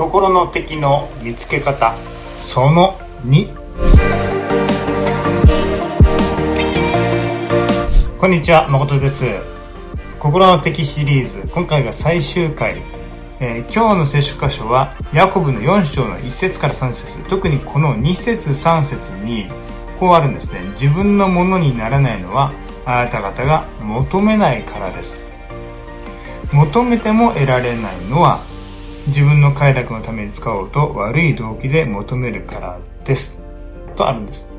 心の敵の見つけ方。その2こんにちは誠です。心の敵シリーズ。今回が最終回、えー、今日の聖書箇所はヤコブの4章の1節から3節。特にこの2節3節にこうあるんですね。自分のものにならないのはあなた方が求めないからです。求めても得られないのは自分の快楽のために使おうと悪い動機で求めるからです。とあるんです。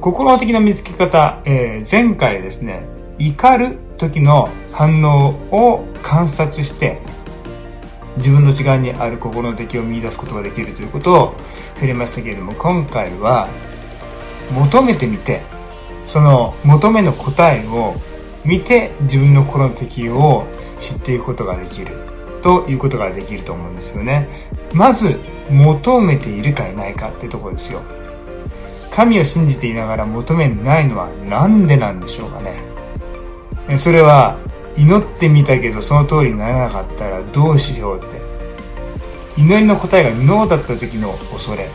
心的な見つけ方、えー、前回ですね、怒る時の反応を観察して、自分の時間にある心の敵を見出すことができるということを触れましたけれども、今回は求めてみて、その求めの答えを見て自分の心の敵を知っていくことができるということができると思うんですよね。まず求めているかいないかってとこですよ。神を信じていながら求めないのは何でなんでしょうかね。それは祈ってみたけどその通りにならなかったらどうしようって。祈りの答えがノーだった時の恐れ。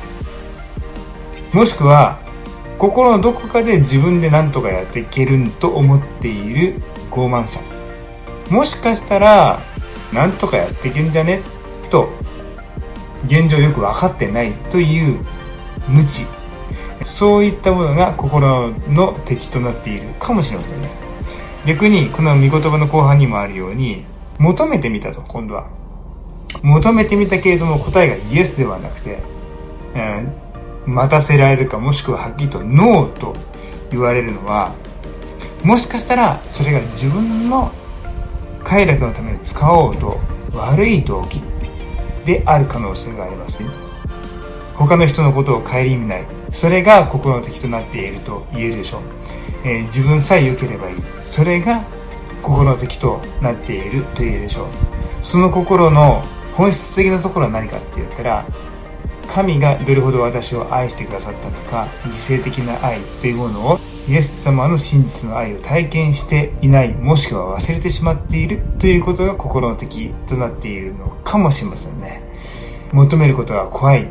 もしくは心のどこかで自分で何とかやっていけると思っている傲慢さ。もしかしたらなんとかやっていけんじゃね？と現状よく分かってないという無知。そういったものが心の敵となっているかもしれませんね。逆にこの御言葉の後半にもあるように求めてみたと今度は。求めてみたけれども答えがイエスではなくて、えー、待たせられるかもしくははっきりとノーと言われるのはもしかしたらそれが自分の快楽のために使おうと悪い動機である可能性があります。ね他の人のことを顧みない。それが心の敵となっていると言えるでしょう、えー、自分さえ良ければいい。それが心の敵となっていると言えるでしょう。その心の本質的なところは何かって言ったら神がどれほど私を愛してくださったのか犠牲的な愛というものをイエス様の真実の愛を体験していないもしくは忘れてしまっているということが心の敵となっているのかもしれませんね。求めることが怖い。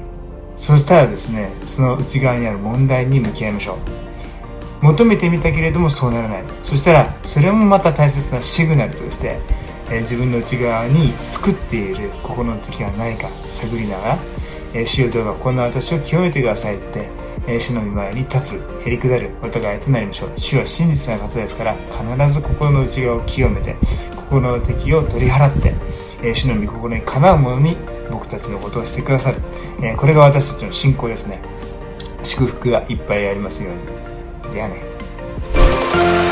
そしたらですねその内側にある問題に向き合いましょう。求めてみたけれどもそうならない。そしたらそれもまた大切なシグナルとして、え自分の内側に救っている心の敵が何か探りながら、え主よどうかこんな私を清めてくださいってえ主の御前に立つ、へりくだるお互いとなりましょう。主は真実な方ですから、必ず心の内側を清めて、心の敵を取り払って、え主の御心にかなうものに僕たちのことをしてくださる。えこれが私たちの信仰ですね。祝福がいっぱいありますように。じゃあね。